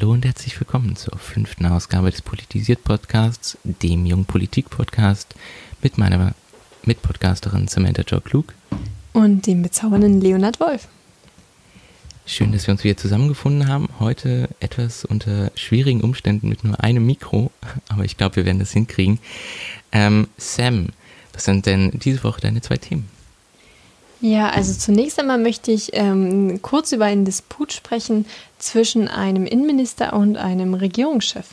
Hallo und herzlich willkommen zur fünften Ausgabe des Politisiert Podcasts, dem Jung Politik Podcast mit meiner Mitpodcasterin Samantha Joe Klug und dem bezaubernden Leonard Wolf. Schön, dass wir uns wieder zusammengefunden haben. Heute etwas unter schwierigen Umständen mit nur einem Mikro, aber ich glaube, wir werden das hinkriegen. Ähm, Sam, was sind denn diese Woche deine zwei Themen? Ja, also zunächst einmal möchte ich ähm, kurz über einen Disput sprechen zwischen einem Innenminister und einem Regierungschef.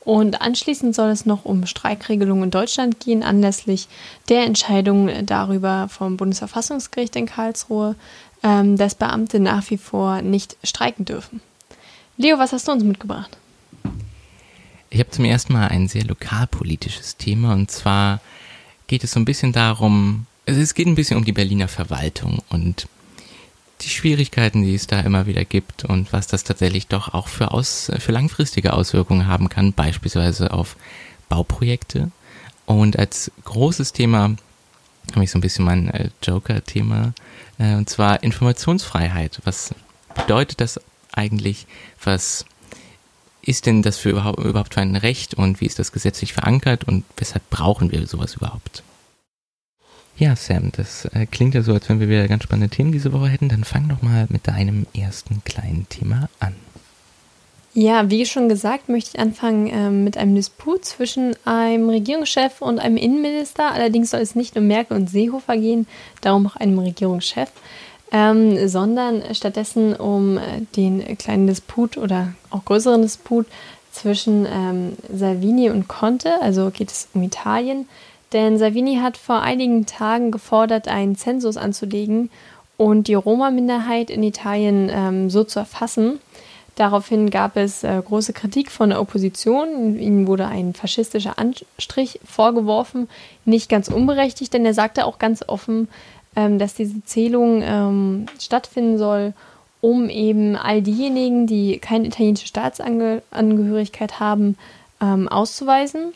Und anschließend soll es noch um Streikregelungen in Deutschland gehen, anlässlich der Entscheidung darüber vom Bundesverfassungsgericht in Karlsruhe, ähm, dass Beamte nach wie vor nicht streiken dürfen. Leo, was hast du uns mitgebracht? Ich habe zum ersten Mal ein sehr lokalpolitisches Thema und zwar geht es so ein bisschen darum, also es geht ein bisschen um die Berliner Verwaltung und die Schwierigkeiten, die es da immer wieder gibt und was das tatsächlich doch auch für, aus, für langfristige Auswirkungen haben kann, beispielsweise auf Bauprojekte. Und als großes Thema habe ich so ein bisschen mein äh, Joker-Thema, äh, und zwar Informationsfreiheit. Was bedeutet das eigentlich? Was ist denn das für überhaupt, überhaupt für ein Recht und wie ist das gesetzlich verankert und weshalb brauchen wir sowas überhaupt? Ja, Sam, das äh, klingt ja so, als wenn wir wieder ganz spannende Themen diese Woche hätten. Dann fang doch mal mit deinem ersten kleinen Thema an. Ja, wie schon gesagt, möchte ich anfangen ähm, mit einem Disput zwischen einem Regierungschef und einem Innenminister. Allerdings soll es nicht um Merkel und Seehofer gehen, darum auch einem Regierungschef, ähm, sondern stattdessen um äh, den kleinen Disput oder auch größeren Disput zwischen ähm, Salvini und Conte. Also geht es um Italien. Denn Salvini hat vor einigen Tagen gefordert, einen Zensus anzulegen und die Roma-Minderheit in Italien ähm, so zu erfassen. Daraufhin gab es äh, große Kritik von der Opposition. Ihnen wurde ein faschistischer Anstrich vorgeworfen. Nicht ganz unberechtigt, denn er sagte auch ganz offen, ähm, dass diese Zählung ähm, stattfinden soll, um eben all diejenigen, die keine italienische Staatsangehörigkeit haben, ähm, auszuweisen.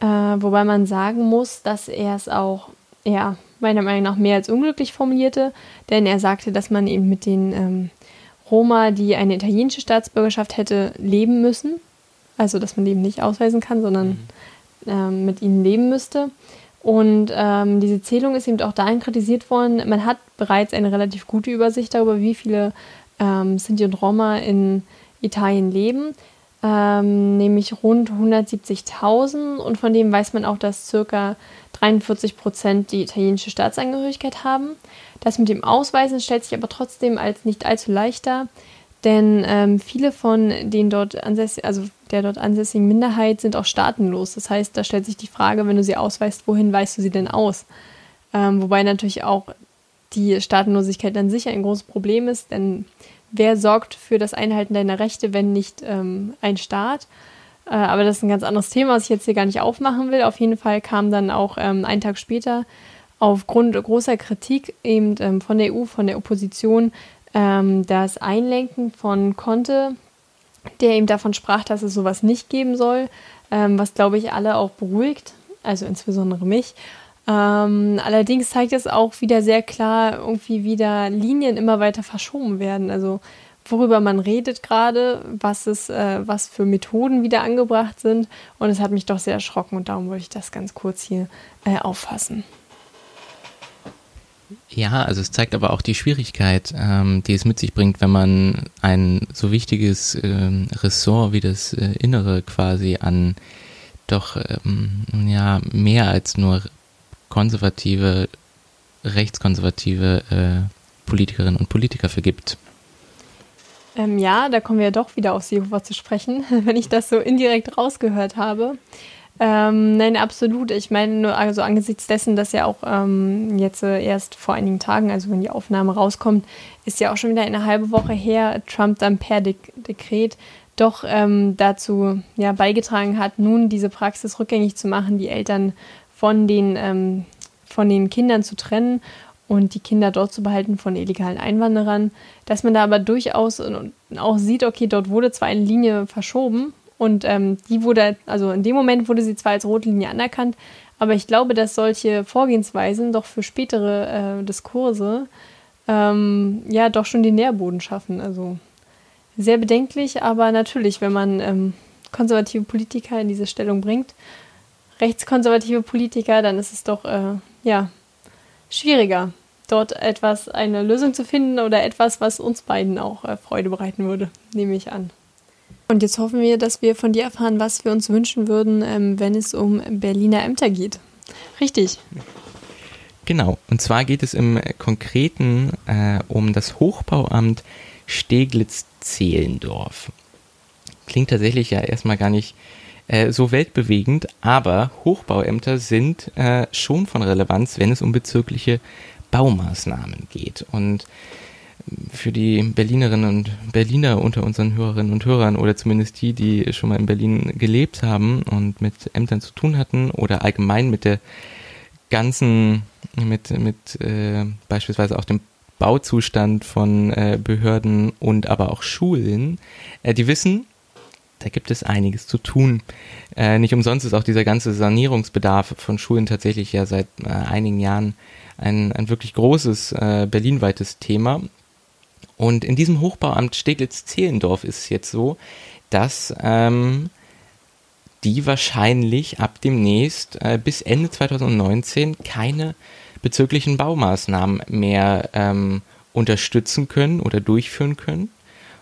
Äh, wobei man sagen muss, dass er es auch, ja, meiner Meinung nach mehr als unglücklich formulierte, denn er sagte, dass man eben mit den ähm, Roma, die eine italienische Staatsbürgerschaft hätte, leben müssen. Also, dass man eben nicht ausweisen kann, sondern mhm. ähm, mit ihnen leben müsste. Und ähm, diese Zählung ist eben auch dahin kritisiert worden, man hat bereits eine relativ gute Übersicht darüber, wie viele ähm, Sinti und Roma in Italien leben ähm, nämlich rund 170.000 und von dem weiß man auch, dass circa 43 Prozent die italienische Staatsangehörigkeit haben. Das mit dem Ausweisen stellt sich aber trotzdem als nicht allzu leicht dar, denn ähm, viele von den dort ansässigen, also der dort ansässigen Minderheit sind auch staatenlos. Das heißt, da stellt sich die Frage, wenn du sie ausweist, wohin weißt du sie denn aus? Ähm, wobei natürlich auch die Staatenlosigkeit an sich ein großes Problem ist, denn wer sorgt für das Einhalten deiner Rechte, wenn nicht ähm, ein Staat? Äh, aber das ist ein ganz anderes Thema, was ich jetzt hier gar nicht aufmachen will. Auf jeden Fall kam dann auch ähm, einen Tag später aufgrund großer Kritik eben ähm, von der EU, von der Opposition, ähm, das Einlenken von Conte, der eben davon sprach, dass es sowas nicht geben soll, ähm, was glaube ich alle auch beruhigt, also insbesondere mich. Ähm, allerdings zeigt es auch wieder sehr klar, irgendwie wieder Linien immer weiter verschoben werden. Also worüber man redet gerade, was es, äh, was für Methoden wieder angebracht sind. Und es hat mich doch sehr erschrocken und darum wollte ich das ganz kurz hier äh, auffassen. Ja, also es zeigt aber auch die Schwierigkeit, ähm, die es mit sich bringt, wenn man ein so wichtiges ähm, Ressort wie das äh, Innere quasi an doch ähm, ja mehr als nur konservative, rechtskonservative äh, Politikerinnen und Politiker vergibt. Ähm, ja, da kommen wir ja doch wieder auf Seehofer zu sprechen, wenn ich das so indirekt rausgehört habe. Ähm, nein, absolut. Ich meine, nur also angesichts dessen, dass ja auch ähm, jetzt äh, erst vor einigen Tagen, also wenn die Aufnahme rauskommt, ist ja auch schon wieder eine halbe Woche her, Trump dann per De Dekret doch ähm, dazu ja, beigetragen hat, nun diese Praxis rückgängig zu machen, die Eltern von den, ähm, von den Kindern zu trennen und die Kinder dort zu behalten von illegalen Einwanderern, dass man da aber durchaus auch sieht, okay, dort wurde zwar eine Linie verschoben und ähm, die wurde, also in dem Moment wurde sie zwar als rote Linie anerkannt, aber ich glaube, dass solche Vorgehensweisen doch für spätere äh, Diskurse ähm, ja doch schon den Nährboden schaffen. Also sehr bedenklich, aber natürlich, wenn man ähm, konservative Politiker in diese Stellung bringt, rechtskonservative Politiker, dann ist es doch äh, ja schwieriger, dort etwas, eine Lösung zu finden oder etwas, was uns beiden auch äh, Freude bereiten würde, nehme ich an. Und jetzt hoffen wir, dass wir von dir erfahren, was wir uns wünschen würden, ähm, wenn es um Berliner Ämter geht. Richtig. Genau, und zwar geht es im Konkreten äh, um das Hochbauamt Steglitz-Zehlendorf. Klingt tatsächlich ja erstmal gar nicht äh, so weltbewegend, aber Hochbauämter sind äh, schon von Relevanz, wenn es um bezirkliche Baumaßnahmen geht. Und für die Berlinerinnen und Berliner unter unseren Hörerinnen und Hörern oder zumindest die, die schon mal in Berlin gelebt haben und mit Ämtern zu tun hatten oder allgemein mit der ganzen, mit, mit äh, beispielsweise auch dem Bauzustand von äh, Behörden und aber auch Schulen, äh, die wissen, da gibt es einiges zu tun. Äh, nicht umsonst ist auch dieser ganze Sanierungsbedarf von Schulen tatsächlich ja seit äh, einigen Jahren ein, ein wirklich großes äh, berlinweites Thema. Und in diesem Hochbauamt Steglitz-Zehlendorf ist es jetzt so, dass ähm, die wahrscheinlich ab demnächst äh, bis Ende 2019 keine bezüglichen Baumaßnahmen mehr ähm, unterstützen können oder durchführen können.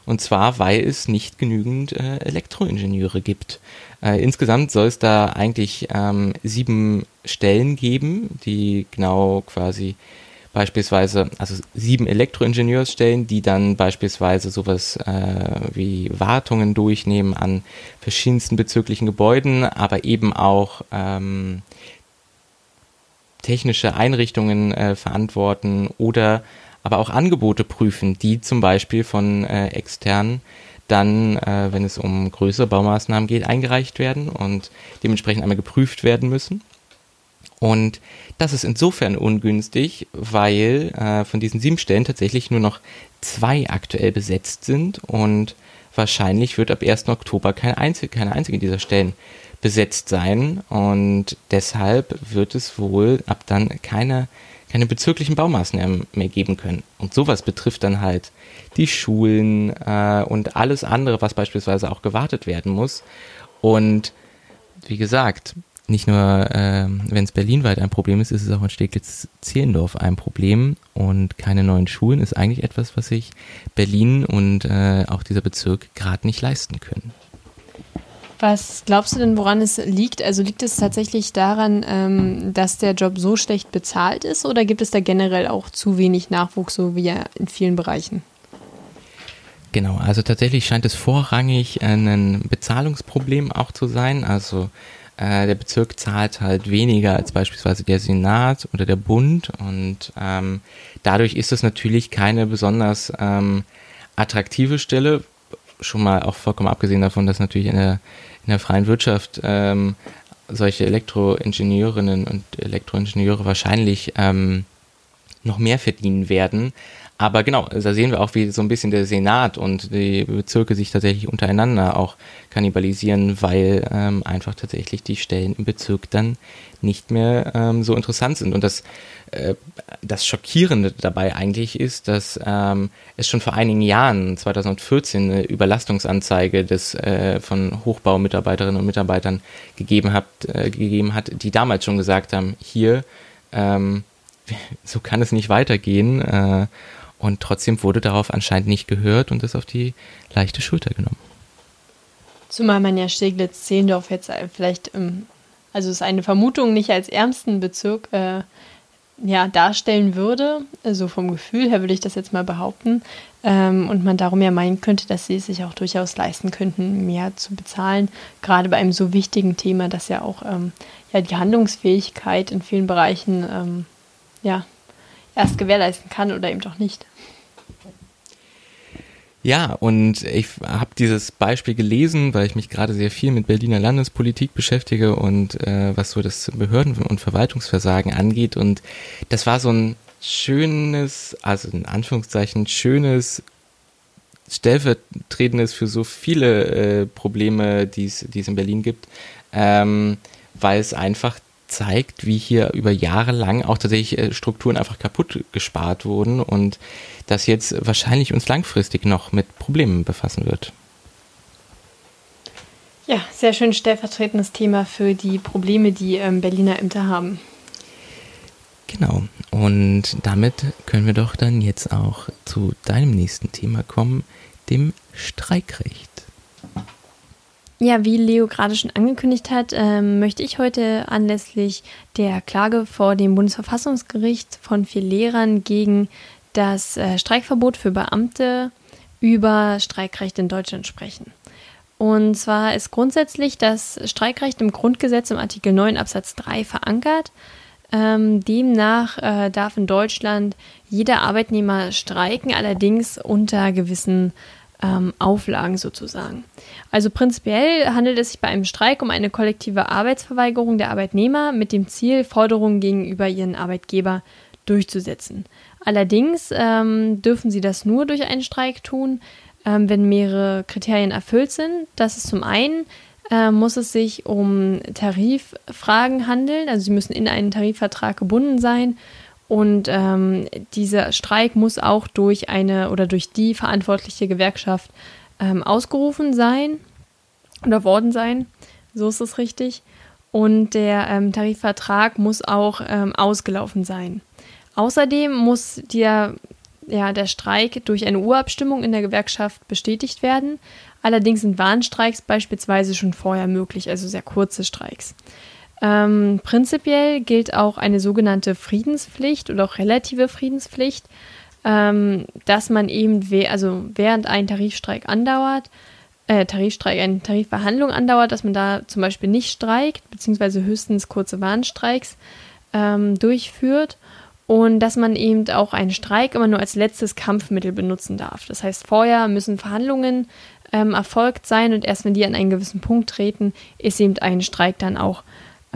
Und zwar, weil es nicht genügend äh, Elektroingenieure gibt. Äh, insgesamt soll es da eigentlich ähm, sieben Stellen geben, die genau quasi beispielsweise, also sieben Elektroingenieursstellen, die dann beispielsweise sowas äh, wie Wartungen durchnehmen an verschiedensten bezüglichen Gebäuden, aber eben auch ähm, technische Einrichtungen äh, verantworten oder aber auch Angebote prüfen, die zum Beispiel von äh, externen dann, äh, wenn es um größere Baumaßnahmen geht, eingereicht werden und dementsprechend einmal geprüft werden müssen. Und das ist insofern ungünstig, weil äh, von diesen sieben Stellen tatsächlich nur noch zwei aktuell besetzt sind und wahrscheinlich wird ab 1. Oktober keine einzige, keine einzige dieser Stellen besetzt sein und deshalb wird es wohl ab dann keine, keine bezirklichen Baumaßnahmen mehr geben können. Und sowas betrifft dann halt die Schulen äh, und alles andere, was beispielsweise auch gewartet werden muss. Und wie gesagt, nicht nur, äh, wenn es berlinweit ein Problem ist, ist es auch in Steglitz-Zehlendorf ein Problem. Und keine neuen Schulen ist eigentlich etwas, was sich Berlin und äh, auch dieser Bezirk gerade nicht leisten können. Was glaubst du denn, woran es liegt? Also liegt es tatsächlich daran, ähm, dass der Job so schlecht bezahlt ist oder gibt es da generell auch zu wenig Nachwuchs, so wie in vielen Bereichen? Genau, also tatsächlich scheint es vorrangig ein Bezahlungsproblem auch zu sein. Also äh, der Bezirk zahlt halt weniger als beispielsweise der Senat oder der Bund und ähm, dadurch ist es natürlich keine besonders ähm, attraktive Stelle, schon mal auch vollkommen abgesehen davon, dass natürlich in der, in der freien Wirtschaft ähm, solche Elektroingenieurinnen und Elektroingenieure wahrscheinlich ähm, noch mehr verdienen werden. Aber genau, da sehen wir auch, wie so ein bisschen der Senat und die Bezirke sich tatsächlich untereinander auch kannibalisieren, weil ähm, einfach tatsächlich die Stellen im Bezirk dann nicht mehr ähm, so interessant sind. Und das, äh, das Schockierende dabei eigentlich ist, dass ähm, es schon vor einigen Jahren, 2014, eine Überlastungsanzeige des, äh, von Hochbaumitarbeiterinnen und Mitarbeitern gegeben hat, äh, gegeben hat, die damals schon gesagt haben, hier, ähm, so kann es nicht weitergehen. Und trotzdem wurde darauf anscheinend nicht gehört und das auf die leichte Schulter genommen. Zumal man ja Steglitz-Zehlendorf jetzt vielleicht, also es ist eine Vermutung, nicht als ärmsten Bezirk äh, ja, darstellen würde. Also vom Gefühl her würde ich das jetzt mal behaupten. Ähm, und man darum ja meinen könnte, dass sie es sich auch durchaus leisten könnten, mehr zu bezahlen. Gerade bei einem so wichtigen Thema, das ja auch ähm, ja, die Handlungsfähigkeit in vielen Bereichen ähm, ja, erst gewährleisten kann oder eben doch nicht. Ja, und ich habe dieses Beispiel gelesen, weil ich mich gerade sehr viel mit Berliner Landespolitik beschäftige und äh, was so das Behörden- und Verwaltungsversagen angeht. Und das war so ein schönes, also in Anführungszeichen schönes, stellvertretendes für so viele äh, Probleme, die es in Berlin gibt, ähm, weil es einfach zeigt, wie hier über Jahre lang auch tatsächlich äh, Strukturen einfach kaputt gespart wurden und das jetzt wahrscheinlich uns langfristig noch mit Problemen befassen wird. Ja, sehr schön stellvertretendes Thema für die Probleme, die ähm, Berliner Ämter haben. Genau. Und damit können wir doch dann jetzt auch zu deinem nächsten Thema kommen, dem Streikrecht. Ja, wie Leo gerade schon angekündigt hat, ähm, möchte ich heute anlässlich der Klage vor dem Bundesverfassungsgericht von vier Lehrern gegen das äh, Streikverbot für Beamte über Streikrecht in Deutschland sprechen. Und zwar ist grundsätzlich das Streikrecht im Grundgesetz im Artikel 9 Absatz 3 verankert. Ähm, demnach äh, darf in Deutschland jeder Arbeitnehmer streiken, allerdings unter gewissen ähm, Auflagen sozusagen. Also prinzipiell handelt es sich bei einem Streik um eine kollektive Arbeitsverweigerung der Arbeitnehmer mit dem Ziel, Forderungen gegenüber ihren Arbeitgeber durchzusetzen. Allerdings ähm, dürfen sie das nur durch einen Streik tun, ähm, wenn mehrere Kriterien erfüllt sind. Das ist zum einen, äh, muss es sich um Tariffragen handeln, also sie müssen in einen Tarifvertrag gebunden sein und ähm, dieser Streik muss auch durch eine oder durch die verantwortliche Gewerkschaft ähm, ausgerufen sein oder worden sein. So ist es richtig. Und der ähm, Tarifvertrag muss auch ähm, ausgelaufen sein. Außerdem muss der, ja, der Streik durch eine Urabstimmung in der Gewerkschaft bestätigt werden. Allerdings sind Warnstreiks beispielsweise schon vorher möglich, also sehr kurze Streiks. Ähm, prinzipiell gilt auch eine sogenannte Friedenspflicht oder auch relative Friedenspflicht, ähm, dass man eben, we also während ein Tarifstreik andauert, äh, Tarifstreik, eine Tarifverhandlung andauert, dass man da zum Beispiel nicht streikt, beziehungsweise höchstens kurze Warnstreiks ähm, durchführt und dass man eben auch einen Streik immer nur als letztes Kampfmittel benutzen darf. Das heißt, vorher müssen Verhandlungen ähm, erfolgt sein und erst wenn die an einen gewissen Punkt treten, ist eben ein Streik dann auch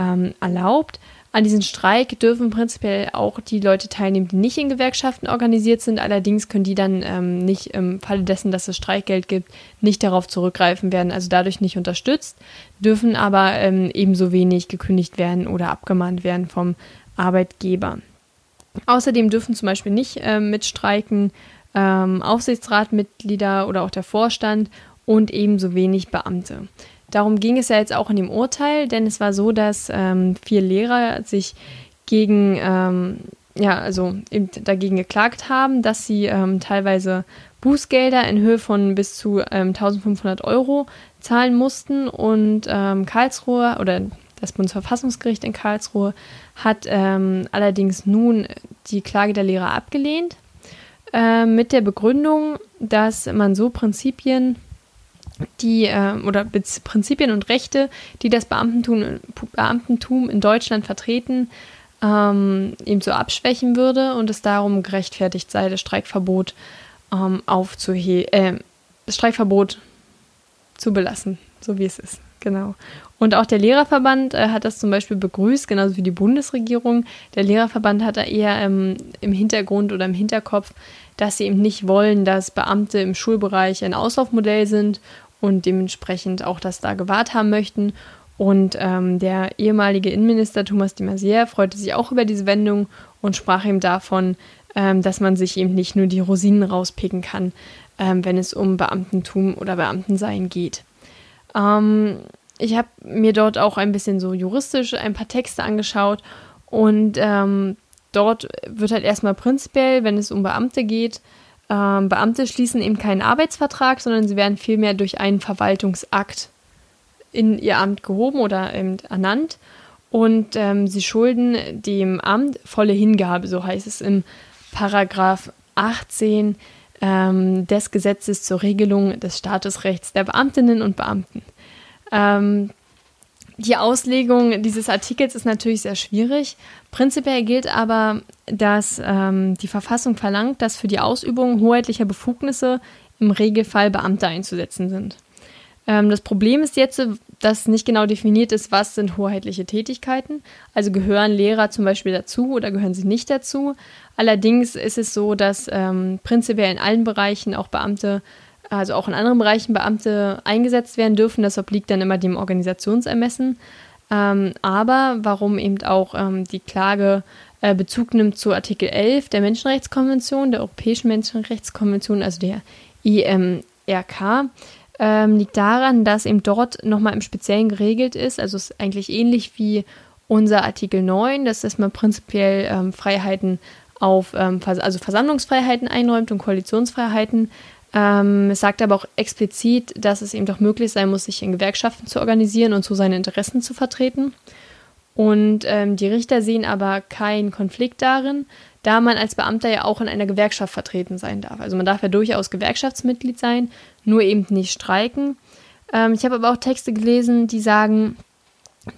ähm, erlaubt. An diesem Streik dürfen prinzipiell auch die Leute teilnehmen, die nicht in Gewerkschaften organisiert sind. Allerdings können die dann ähm, nicht im Falle dessen, dass es Streikgeld gibt, nicht darauf zurückgreifen werden, also dadurch nicht unterstützt, dürfen aber ähm, ebenso wenig gekündigt werden oder abgemahnt werden vom Arbeitgeber. Außerdem dürfen zum Beispiel nicht ähm, mitstreiken ähm, Aufsichtsratmitglieder oder auch der Vorstand und ebenso wenig Beamte. Darum ging es ja jetzt auch in dem Urteil, denn es war so, dass ähm, vier Lehrer sich gegen, ähm, ja, also eben dagegen geklagt haben, dass sie ähm, teilweise Bußgelder in Höhe von bis zu 1500 ähm, Euro zahlen mussten. Und ähm, Karlsruhe oder das Bundesverfassungsgericht in Karlsruhe hat ähm, allerdings nun die Klage der Lehrer abgelehnt äh, mit der Begründung, dass man so Prinzipien die äh, oder Prinzipien und Rechte, die das Beamtentum, Beamtentum in Deutschland vertreten, ähm, eben so abschwächen würde und es darum gerechtfertigt sei, das Streikverbot ähm, aufzuheben, äh, das Streikverbot zu belassen, so wie es ist. Genau. Und auch der Lehrerverband äh, hat das zum Beispiel begrüßt, genauso wie die Bundesregierung. Der Lehrerverband hat da eher ähm, im Hintergrund oder im Hinterkopf, dass sie eben nicht wollen, dass Beamte im Schulbereich ein Auslaufmodell sind und dementsprechend auch das da gewahrt haben möchten. Und ähm, der ehemalige Innenminister Thomas de Maizière freute sich auch über diese Wendung und sprach ihm davon, ähm, dass man sich eben nicht nur die Rosinen rauspicken kann, ähm, wenn es um Beamtentum oder Beamtensein geht. Ähm, ich habe mir dort auch ein bisschen so juristisch ein paar Texte angeschaut und ähm, dort wird halt erstmal prinzipiell, wenn es um Beamte geht, ähm, Beamte schließen eben keinen Arbeitsvertrag, sondern sie werden vielmehr durch einen Verwaltungsakt in ihr Amt gehoben oder ernannt. Und ähm, sie schulden dem Amt volle Hingabe, so heißt es im Paragraph 18 ähm, des Gesetzes zur Regelung des Statusrechts der Beamtinnen und Beamten. Ähm, die Auslegung dieses Artikels ist natürlich sehr schwierig. Prinzipiell gilt aber, dass ähm, die Verfassung verlangt, dass für die Ausübung hoheitlicher Befugnisse im Regelfall Beamte einzusetzen sind. Ähm, das Problem ist jetzt, dass nicht genau definiert ist, was sind hoheitliche Tätigkeiten. Also gehören Lehrer zum Beispiel dazu oder gehören sie nicht dazu. Allerdings ist es so, dass ähm, prinzipiell in allen Bereichen auch Beamte, also auch in anderen Bereichen Beamte eingesetzt werden dürfen. Das obliegt dann immer dem Organisationsermessen. Ähm, aber warum eben auch ähm, die Klage äh, Bezug nimmt zu Artikel 11 der Menschenrechtskonvention, der Europäischen Menschenrechtskonvention, also der IMRK, ähm, liegt daran, dass eben dort nochmal im Speziellen geregelt ist. Also es ist eigentlich ähnlich wie unser Artikel 9, dass es mal prinzipiell ähm, Freiheiten auf, ähm, also Versammlungsfreiheiten einräumt und Koalitionsfreiheiten. Ähm, es sagt aber auch explizit, dass es eben doch möglich sein muss, sich in Gewerkschaften zu organisieren und so seine Interessen zu vertreten. Und ähm, die Richter sehen aber keinen Konflikt darin, da man als Beamter ja auch in einer Gewerkschaft vertreten sein darf. Also man darf ja durchaus Gewerkschaftsmitglied sein, nur eben nicht streiken. Ähm, ich habe aber auch Texte gelesen, die sagen,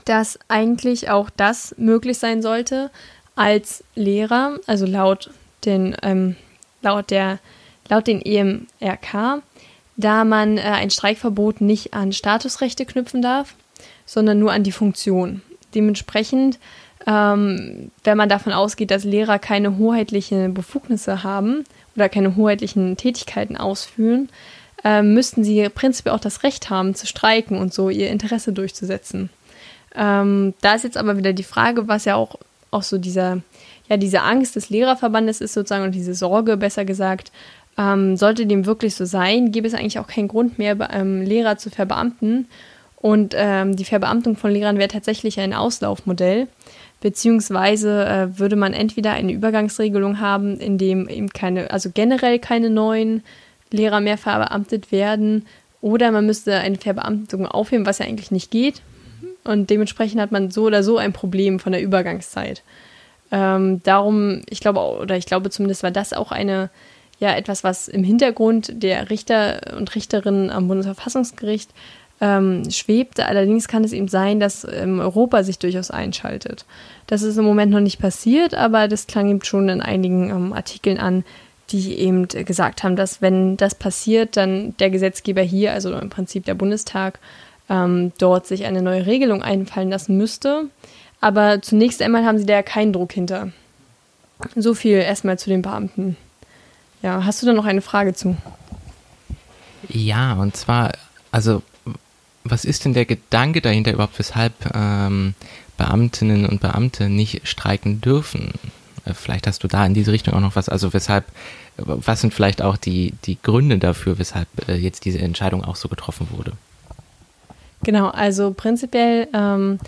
dass eigentlich auch das möglich sein sollte als Lehrer, also laut den, ähm, laut der, laut den EMRK, da man äh, ein Streikverbot nicht an Statusrechte knüpfen darf, sondern nur an die Funktion. Dementsprechend, ähm, wenn man davon ausgeht, dass Lehrer keine hoheitlichen Befugnisse haben oder keine hoheitlichen Tätigkeiten ausführen, äh, müssten sie prinzipiell auch das Recht haben zu streiken und so ihr Interesse durchzusetzen. Ähm, da ist jetzt aber wieder die Frage, was ja auch, auch so dieser, ja, diese Angst des Lehrerverbandes ist sozusagen und diese Sorge, besser gesagt, ähm, sollte dem wirklich so sein, gäbe es eigentlich auch keinen Grund mehr, ähm, Lehrer zu verbeamten. Und ähm, die Verbeamtung von Lehrern wäre tatsächlich ein Auslaufmodell, beziehungsweise äh, würde man entweder eine Übergangsregelung haben, in dem eben keine, also generell keine neuen Lehrer mehr verbeamtet werden, oder man müsste eine Verbeamtung aufheben, was ja eigentlich nicht geht. Und dementsprechend hat man so oder so ein Problem von der Übergangszeit. Ähm, darum, ich glaube, oder ich glaube zumindest war das auch eine, ja, etwas, was im Hintergrund der Richter und Richterinnen am Bundesverfassungsgericht ähm, schwebte. Allerdings kann es eben sein, dass ähm, Europa sich durchaus einschaltet. Das ist im Moment noch nicht passiert, aber das klang eben schon in einigen ähm, Artikeln an, die eben gesagt haben, dass wenn das passiert, dann der Gesetzgeber hier, also im Prinzip der Bundestag, ähm, dort sich eine neue Regelung einfallen lassen müsste. Aber zunächst einmal haben sie da ja keinen Druck hinter. So viel erstmal zu den Beamten. Ja, hast du da noch eine Frage zu? Ja, und zwar, also was ist denn der Gedanke dahinter überhaupt, weshalb ähm, Beamtinnen und Beamte nicht streiken dürfen? Äh, vielleicht hast du da in diese Richtung auch noch was, also weshalb, was sind vielleicht auch die, die Gründe dafür, weshalb äh, jetzt diese Entscheidung auch so getroffen wurde? Genau, also prinzipiell ähm,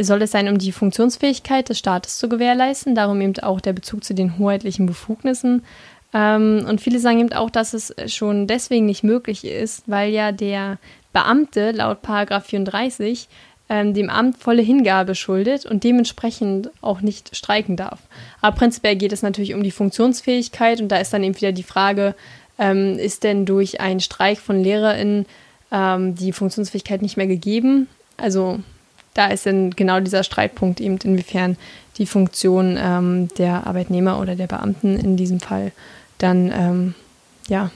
soll es sein, um die Funktionsfähigkeit des Staates zu gewährleisten, darum eben auch der Bezug zu den hoheitlichen Befugnissen. Ähm, und viele sagen eben auch, dass es schon deswegen nicht möglich ist, weil ja der Beamte laut Paragraph 34 ähm, dem Amt volle Hingabe schuldet und dementsprechend auch nicht streiken darf. Aber prinzipiell geht es natürlich um die Funktionsfähigkeit und da ist dann eben wieder die Frage, ähm, ist denn durch einen Streik von LehrerInnen ähm, die Funktionsfähigkeit nicht mehr gegeben? Also da ist dann genau dieser Streitpunkt eben, inwiefern die Funktion ähm, der Arbeitnehmer oder der Beamten in diesem Fall dann ähm, ja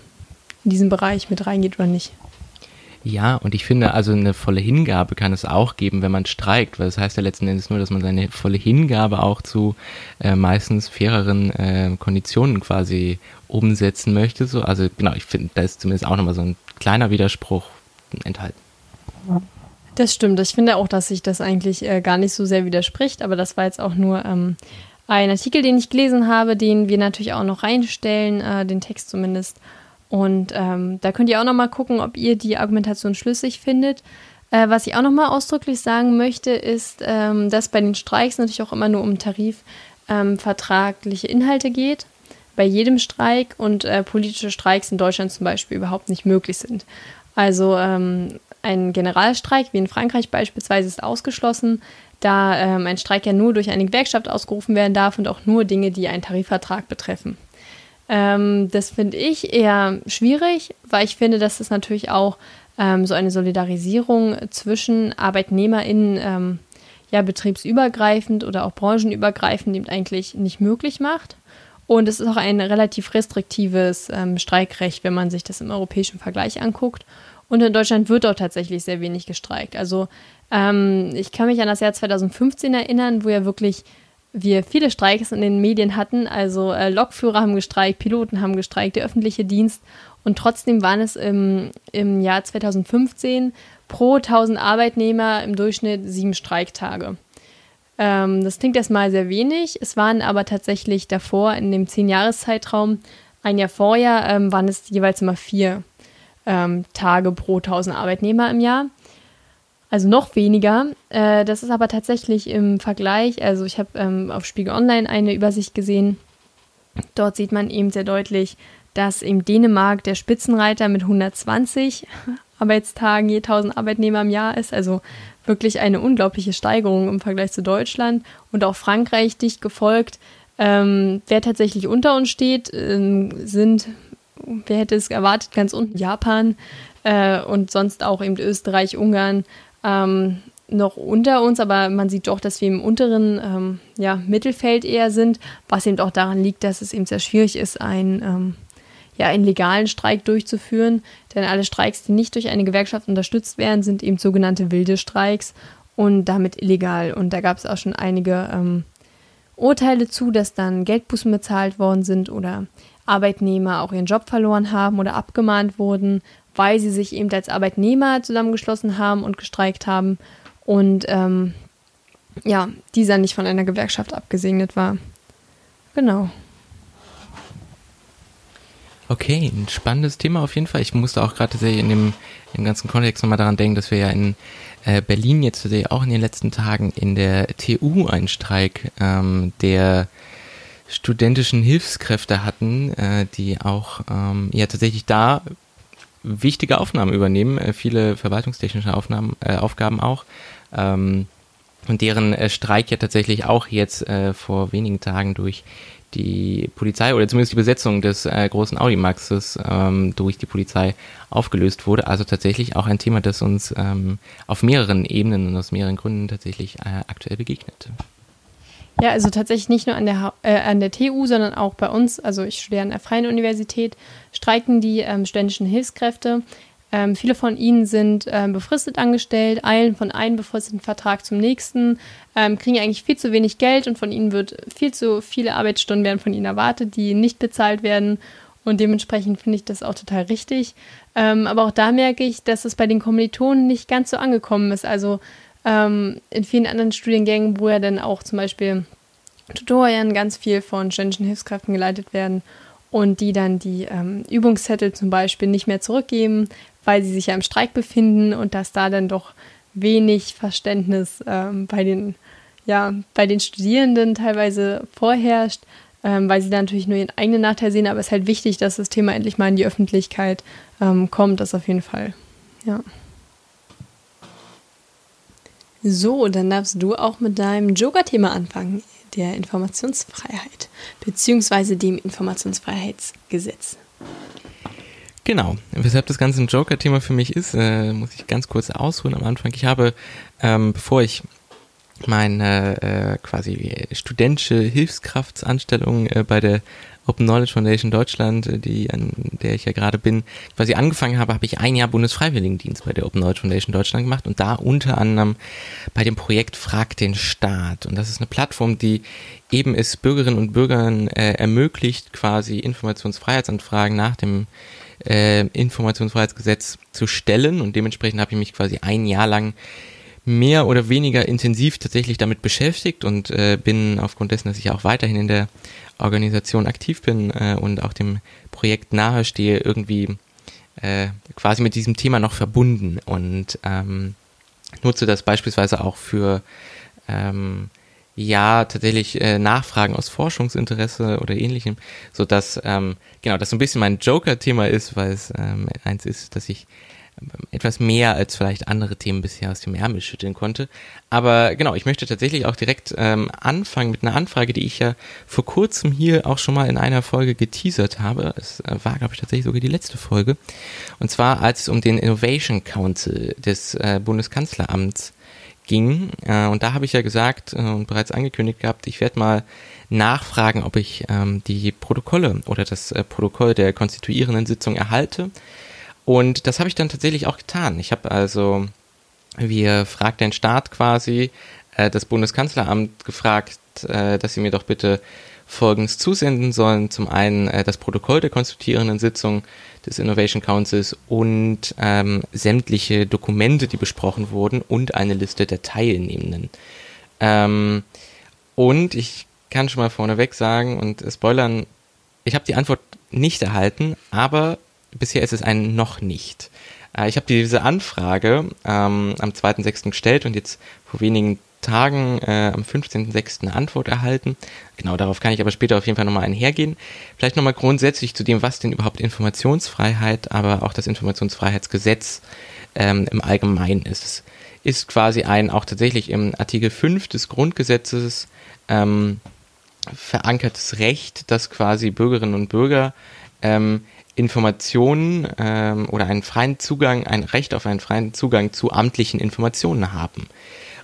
in diesen Bereich mit reingeht oder nicht. Ja, und ich finde, also eine volle Hingabe kann es auch geben, wenn man streikt, weil das heißt ja letzten Endes nur, dass man seine volle Hingabe auch zu äh, meistens faireren äh, Konditionen quasi umsetzen möchte. So, also genau, ich finde, da ist zumindest auch nochmal so ein kleiner Widerspruch enthalten. Das stimmt. Ich finde auch, dass sich das eigentlich äh, gar nicht so sehr widerspricht, aber das war jetzt auch nur ähm, ein Artikel, den ich gelesen habe, den wir natürlich auch noch reinstellen, äh, den Text zumindest. Und ähm, da könnt ihr auch noch mal gucken, ob ihr die Argumentation schlüssig findet. Äh, was ich auch noch mal ausdrücklich sagen möchte, ist, ähm, dass bei den Streiks natürlich auch immer nur um tarifvertragliche ähm, Inhalte geht. Bei jedem Streik und äh, politische Streiks in Deutschland zum Beispiel überhaupt nicht möglich sind. Also ähm, ein Generalstreik, wie in Frankreich beispielsweise, ist ausgeschlossen, da ähm, ein Streik ja nur durch eine Gewerkschaft ausgerufen werden darf und auch nur Dinge, die einen Tarifvertrag betreffen. Ähm, das finde ich eher schwierig, weil ich finde, dass das natürlich auch ähm, so eine Solidarisierung zwischen ArbeitnehmerInnen ähm, ja betriebsübergreifend oder auch branchenübergreifend eben eigentlich nicht möglich macht. Und es ist auch ein relativ restriktives ähm, Streikrecht, wenn man sich das im europäischen Vergleich anguckt. Und in Deutschland wird auch tatsächlich sehr wenig gestreikt. Also ähm, ich kann mich an das Jahr 2015 erinnern, wo ja wirklich wir viele Streiks in den Medien hatten. Also äh, Lokführer haben gestreikt, Piloten haben gestreikt, der öffentliche Dienst. Und trotzdem waren es im, im Jahr 2015 pro 1000 Arbeitnehmer im Durchschnitt sieben Streiktage. Ähm, das klingt erstmal sehr wenig. Es waren aber tatsächlich davor in dem 10-Jahres-Zeitraum, ein Jahr vorher, ähm, waren es jeweils immer vier ähm, Tage pro 1000 Arbeitnehmer im Jahr. Also noch weniger. Äh, das ist aber tatsächlich im Vergleich, also ich habe ähm, auf Spiegel Online eine Übersicht gesehen. Dort sieht man eben sehr deutlich, dass in Dänemark der Spitzenreiter mit 120 Arbeitstagen je 1000 Arbeitnehmer im Jahr ist. Also wirklich eine unglaubliche Steigerung im Vergleich zu Deutschland. Und auch Frankreich dicht gefolgt. Ähm, wer tatsächlich unter uns steht, ähm, sind, wer hätte es erwartet, ganz unten Japan äh, und sonst auch eben Österreich, Ungarn, ähm, noch unter uns, aber man sieht doch, dass wir im unteren ähm, ja, Mittelfeld eher sind, was eben auch daran liegt, dass es eben sehr schwierig ist, ein, ähm, ja, einen legalen Streik durchzuführen. Denn alle Streiks, die nicht durch eine Gewerkschaft unterstützt werden, sind eben sogenannte wilde Streiks und damit illegal. Und da gab es auch schon einige ähm, Urteile zu, dass dann Geldbußen bezahlt worden sind oder Arbeitnehmer auch ihren Job verloren haben oder abgemahnt wurden, weil sie sich eben als Arbeitnehmer zusammengeschlossen haben und gestreikt haben und ähm, ja, dieser nicht von einer Gewerkschaft abgesegnet war. Genau. Okay, ein spannendes Thema auf jeden Fall. Ich musste auch gerade tatsächlich in dem, im ganzen Kontext nochmal daran denken, dass wir ja in äh, Berlin jetzt auch in den letzten Tagen in der TU einen Streik ähm, der studentischen Hilfskräfte hatten, äh, die auch ähm, ja tatsächlich da wichtige Aufnahmen übernehmen, äh, viele verwaltungstechnische Aufnahmen, äh, Aufgaben auch. Ähm, und deren äh, Streik ja tatsächlich auch jetzt äh, vor wenigen Tagen durch die Polizei oder zumindest die Besetzung des äh, großen Audimaxes ähm, durch die Polizei aufgelöst wurde. Also tatsächlich auch ein Thema, das uns ähm, auf mehreren Ebenen und aus mehreren Gründen tatsächlich äh, aktuell begegnet. Ja, also tatsächlich nicht nur an der, äh, an der TU, sondern auch bei uns, also ich studiere an der Freien Universität, streiken die ähm, studentischen Hilfskräfte. Ähm, viele von ihnen sind ähm, befristet angestellt, eilen von einem befristeten Vertrag zum nächsten, ähm, kriegen eigentlich viel zu wenig Geld und von ihnen wird viel zu viele Arbeitsstunden werden von ihnen erwartet, die nicht bezahlt werden. Und dementsprechend finde ich das auch total richtig. Ähm, aber auch da merke ich, dass es bei den Kommilitonen nicht ganz so angekommen ist. Also ähm, in vielen anderen Studiengängen, wo ja dann auch zum Beispiel Tutorien ganz viel von studentischen Hilfskräften geleitet werden und die dann die ähm, Übungszettel zum Beispiel nicht mehr zurückgeben, weil sie sich ja im Streik befinden und dass da dann doch wenig Verständnis ähm, bei den ja bei den Studierenden teilweise vorherrscht, ähm, weil sie dann natürlich nur ihren eigenen Nachteil sehen, aber es ist halt wichtig, dass das Thema endlich mal in die Öffentlichkeit ähm, kommt, das auf jeden Fall. Ja. So, dann darfst du auch mit deinem Joker-Thema anfangen, der Informationsfreiheit, beziehungsweise dem Informationsfreiheitsgesetz. Genau. Weshalb das Ganze ein Joker-Thema für mich ist, äh, muss ich ganz kurz ausholen am Anfang. Ich habe, ähm, bevor ich meine äh, quasi studentische Hilfskraftsanstellung äh, bei der Open Knowledge Foundation Deutschland, äh, die an der ich ja gerade bin, quasi angefangen habe, habe ich ein Jahr Bundesfreiwilligendienst bei der Open Knowledge Foundation Deutschland gemacht und da unter anderem bei dem Projekt Frag den Staat. Und das ist eine Plattform, die eben es Bürgerinnen und Bürgern äh, ermöglicht, quasi Informationsfreiheitsanfragen nach dem äh, Informationsfreiheitsgesetz zu stellen. Und dementsprechend habe ich mich quasi ein Jahr lang mehr oder weniger intensiv tatsächlich damit beschäftigt und äh, bin aufgrund dessen, dass ich auch weiterhin in der Organisation aktiv bin äh, und auch dem Projekt nahe stehe, irgendwie äh, quasi mit diesem Thema noch verbunden. Und ähm, nutze das beispielsweise auch für ähm, ja tatsächlich äh, Nachfragen aus Forschungsinteresse oder ähnlichem, so dass ähm, genau das so ein bisschen mein Joker-Thema ist, weil es ähm, eins ist, dass ich etwas mehr als vielleicht andere Themen bisher aus dem Ärmel schütteln konnte. Aber genau, ich möchte tatsächlich auch direkt ähm, anfangen mit einer Anfrage, die ich ja vor kurzem hier auch schon mal in einer Folge geteasert habe. Es äh, war, glaube ich, tatsächlich sogar die letzte Folge. Und zwar, als es um den Innovation Council des äh, Bundeskanzleramts ging. Äh, und da habe ich ja gesagt äh, und bereits angekündigt gehabt, ich werde mal nachfragen, ob ich ähm, die Protokolle oder das äh, Protokoll der konstituierenden Sitzung erhalte und das habe ich dann tatsächlich auch getan. Ich habe also, wir fragt den Staat quasi, äh, das Bundeskanzleramt gefragt, äh, dass sie mir doch bitte Folgendes zusenden sollen. Zum einen äh, das Protokoll der konstituierenden Sitzung des Innovation Councils und ähm, sämtliche Dokumente, die besprochen wurden und eine Liste der Teilnehmenden. Ähm, und ich kann schon mal vorneweg sagen und spoilern, ich habe die Antwort nicht erhalten, aber bisher ist es ein noch nicht. Äh, ich habe diese Anfrage ähm, am 2.6. gestellt und jetzt vor wenigen Tagen äh, am 15.06. eine Antwort erhalten. Genau, darauf kann ich aber später auf jeden Fall nochmal einhergehen. Vielleicht nochmal grundsätzlich zu dem, was denn überhaupt Informationsfreiheit, aber auch das Informationsfreiheitsgesetz ähm, im Allgemeinen ist. Es ist quasi ein auch tatsächlich im Artikel 5 des Grundgesetzes ähm, verankertes Recht, dass quasi Bürgerinnen und Bürger ähm, Informationen ähm, oder einen freien Zugang, ein Recht auf einen freien Zugang zu amtlichen Informationen haben.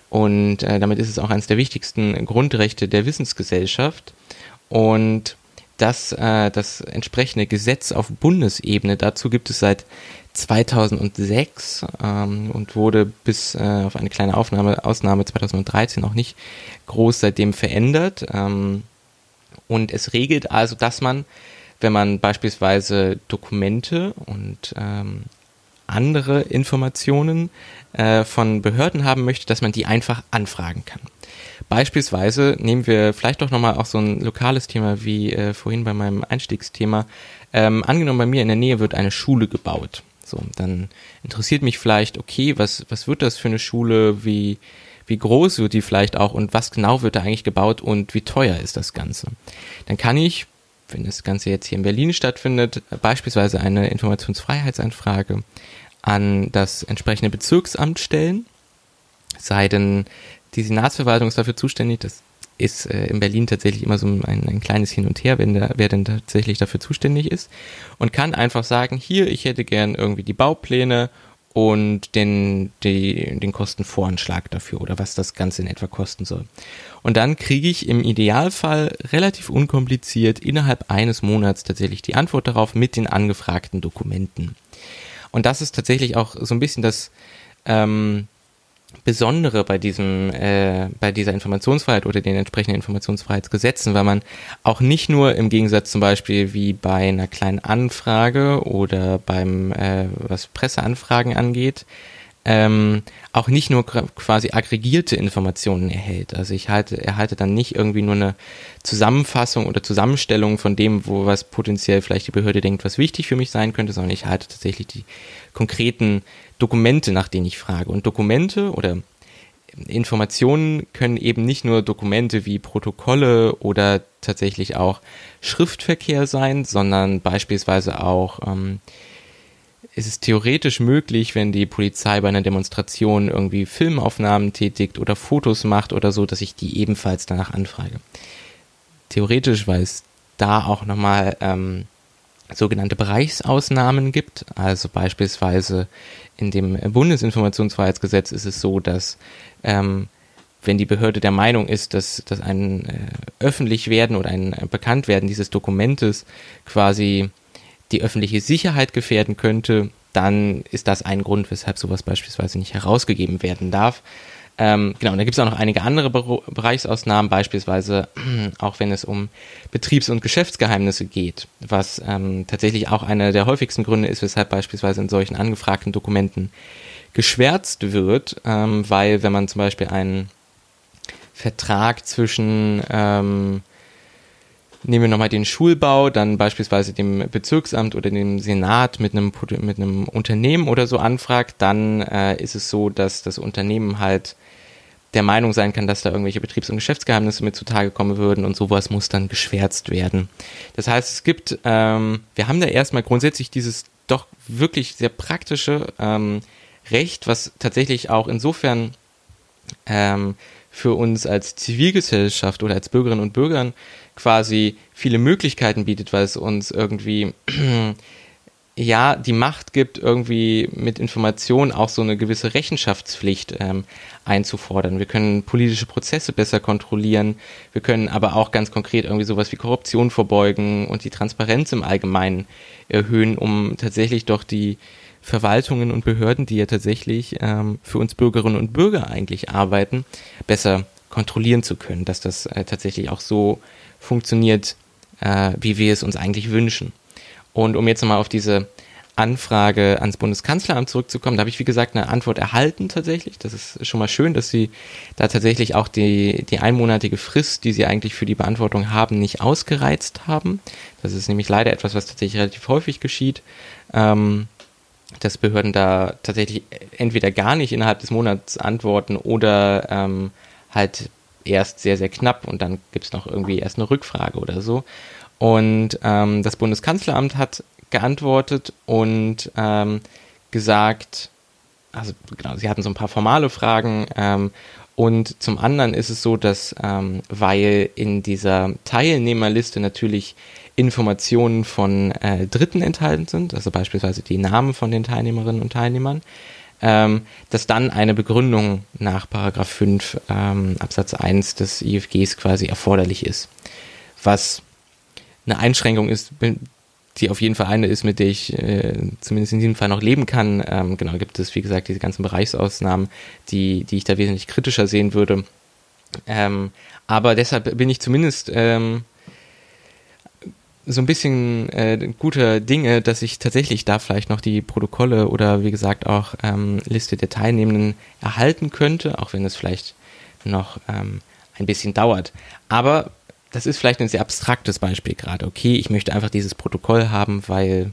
Und äh, damit ist es auch eines der wichtigsten Grundrechte der Wissensgesellschaft. Und das, äh, das entsprechende Gesetz auf Bundesebene dazu gibt es seit 2006 ähm, und wurde bis äh, auf eine kleine Aufnahme, Ausnahme 2013 auch nicht groß seitdem verändert. Ähm, und es regelt also, dass man wenn man beispielsweise Dokumente und ähm, andere Informationen äh, von Behörden haben möchte, dass man die einfach anfragen kann. Beispielsweise nehmen wir vielleicht doch nochmal auch so ein lokales Thema wie äh, vorhin bei meinem Einstiegsthema. Ähm, angenommen, bei mir in der Nähe wird eine Schule gebaut. So, dann interessiert mich vielleicht, okay, was, was wird das für eine Schule, wie, wie groß wird die vielleicht auch und was genau wird da eigentlich gebaut und wie teuer ist das Ganze. Dann kann ich wenn das Ganze jetzt hier in Berlin stattfindet, beispielsweise eine Informationsfreiheitsanfrage an das entsprechende Bezirksamt stellen. Sei denn die Senatsverwaltung ist dafür zuständig, das ist äh, in Berlin tatsächlich immer so ein, ein kleines Hin und Her, wenn der, wer denn tatsächlich dafür zuständig ist und kann einfach sagen, hier, ich hätte gern irgendwie die Baupläne und den, die, den Kostenvoranschlag dafür oder was das Ganze in etwa kosten soll. Und dann kriege ich im Idealfall relativ unkompliziert innerhalb eines Monats tatsächlich die Antwort darauf mit den angefragten Dokumenten. Und das ist tatsächlich auch so ein bisschen das ähm, Besondere bei diesem, äh, bei dieser Informationsfreiheit oder den entsprechenden Informationsfreiheitsgesetzen, weil man auch nicht nur im Gegensatz zum Beispiel wie bei einer kleinen Anfrage oder beim, äh, was Presseanfragen angeht, ähm, auch nicht nur quasi aggregierte Informationen erhält. Also ich halte, erhalte dann nicht irgendwie nur eine Zusammenfassung oder Zusammenstellung von dem, wo was potenziell vielleicht die Behörde denkt, was wichtig für mich sein könnte, sondern ich halte tatsächlich die konkreten Dokumente, nach denen ich frage. Und Dokumente oder Informationen können eben nicht nur Dokumente wie Protokolle oder tatsächlich auch Schriftverkehr sein, sondern beispielsweise auch ähm, ist es theoretisch möglich, wenn die Polizei bei einer Demonstration irgendwie Filmaufnahmen tätigt oder Fotos macht oder so, dass ich die ebenfalls danach anfrage. Theoretisch, weil es da auch nochmal ähm, sogenannte Bereichsausnahmen gibt. Also beispielsweise in dem Bundesinformationsfreiheitsgesetz ist es so, dass ähm, wenn die Behörde der Meinung ist, dass, dass ein äh, öffentlich werden oder ein äh, Bekanntwerden dieses Dokumentes quasi die öffentliche Sicherheit gefährden könnte, dann ist das ein Grund, weshalb sowas beispielsweise nicht herausgegeben werden darf. Ähm, genau, und da gibt es auch noch einige andere Be Bereichsausnahmen, beispielsweise auch wenn es um Betriebs- und Geschäftsgeheimnisse geht, was ähm, tatsächlich auch einer der häufigsten Gründe ist, weshalb beispielsweise in solchen angefragten Dokumenten geschwärzt wird, ähm, weil wenn man zum Beispiel einen Vertrag zwischen ähm, nehmen wir nochmal den Schulbau, dann beispielsweise dem Bezirksamt oder dem Senat mit einem, mit einem Unternehmen oder so anfragt, dann äh, ist es so, dass das Unternehmen halt der Meinung sein kann, dass da irgendwelche Betriebs- und Geschäftsgeheimnisse mit zutage kommen würden und sowas muss dann geschwärzt werden. Das heißt, es gibt, ähm, wir haben da erstmal grundsätzlich dieses doch wirklich sehr praktische ähm, Recht, was tatsächlich auch insofern ähm, für uns als Zivilgesellschaft oder als Bürgerinnen und Bürgern quasi viele Möglichkeiten bietet, weil es uns irgendwie ja die Macht gibt, irgendwie mit Informationen auch so eine gewisse Rechenschaftspflicht ähm, einzufordern. Wir können politische Prozesse besser kontrollieren, wir können aber auch ganz konkret irgendwie sowas wie Korruption vorbeugen und die Transparenz im Allgemeinen erhöhen, um tatsächlich doch die Verwaltungen und Behörden, die ja tatsächlich ähm, für uns Bürgerinnen und Bürger eigentlich arbeiten, besser kontrollieren zu können, dass das äh, tatsächlich auch so funktioniert, äh, wie wir es uns eigentlich wünschen. Und um jetzt nochmal auf diese Anfrage ans Bundeskanzleramt zurückzukommen, da habe ich wie gesagt eine Antwort erhalten tatsächlich. Das ist schon mal schön, dass sie da tatsächlich auch die, die einmonatige Frist, die sie eigentlich für die Beantwortung haben, nicht ausgereizt haben. Das ist nämlich leider etwas, was tatsächlich relativ häufig geschieht. Ähm, dass Behörden da tatsächlich entweder gar nicht innerhalb des Monats antworten oder ähm, halt erst sehr, sehr knapp und dann gibt es noch irgendwie erst eine Rückfrage oder so. Und ähm, das Bundeskanzleramt hat geantwortet und ähm, gesagt, also genau, sie hatten so ein paar formale Fragen ähm, und zum anderen ist es so, dass ähm, weil in dieser Teilnehmerliste natürlich Informationen von äh, Dritten enthalten sind, also beispielsweise die Namen von den Teilnehmerinnen und Teilnehmern, ähm, dass dann eine Begründung nach Paragraph 5 ähm, Absatz 1 des IFGs quasi erforderlich ist. Was eine Einschränkung ist, die auf jeden Fall eine ist, mit der ich äh, zumindest in diesem Fall noch leben kann. Ähm, genau, gibt es, wie gesagt, diese ganzen Bereichsausnahmen, die, die ich da wesentlich kritischer sehen würde. Ähm, aber deshalb bin ich zumindest ähm, so ein bisschen äh, guter Dinge, dass ich tatsächlich da vielleicht noch die Protokolle oder wie gesagt auch ähm, Liste der Teilnehmenden erhalten könnte, auch wenn es vielleicht noch ähm, ein bisschen dauert. Aber das ist vielleicht ein sehr abstraktes Beispiel gerade. Okay, ich möchte einfach dieses Protokoll haben, weil,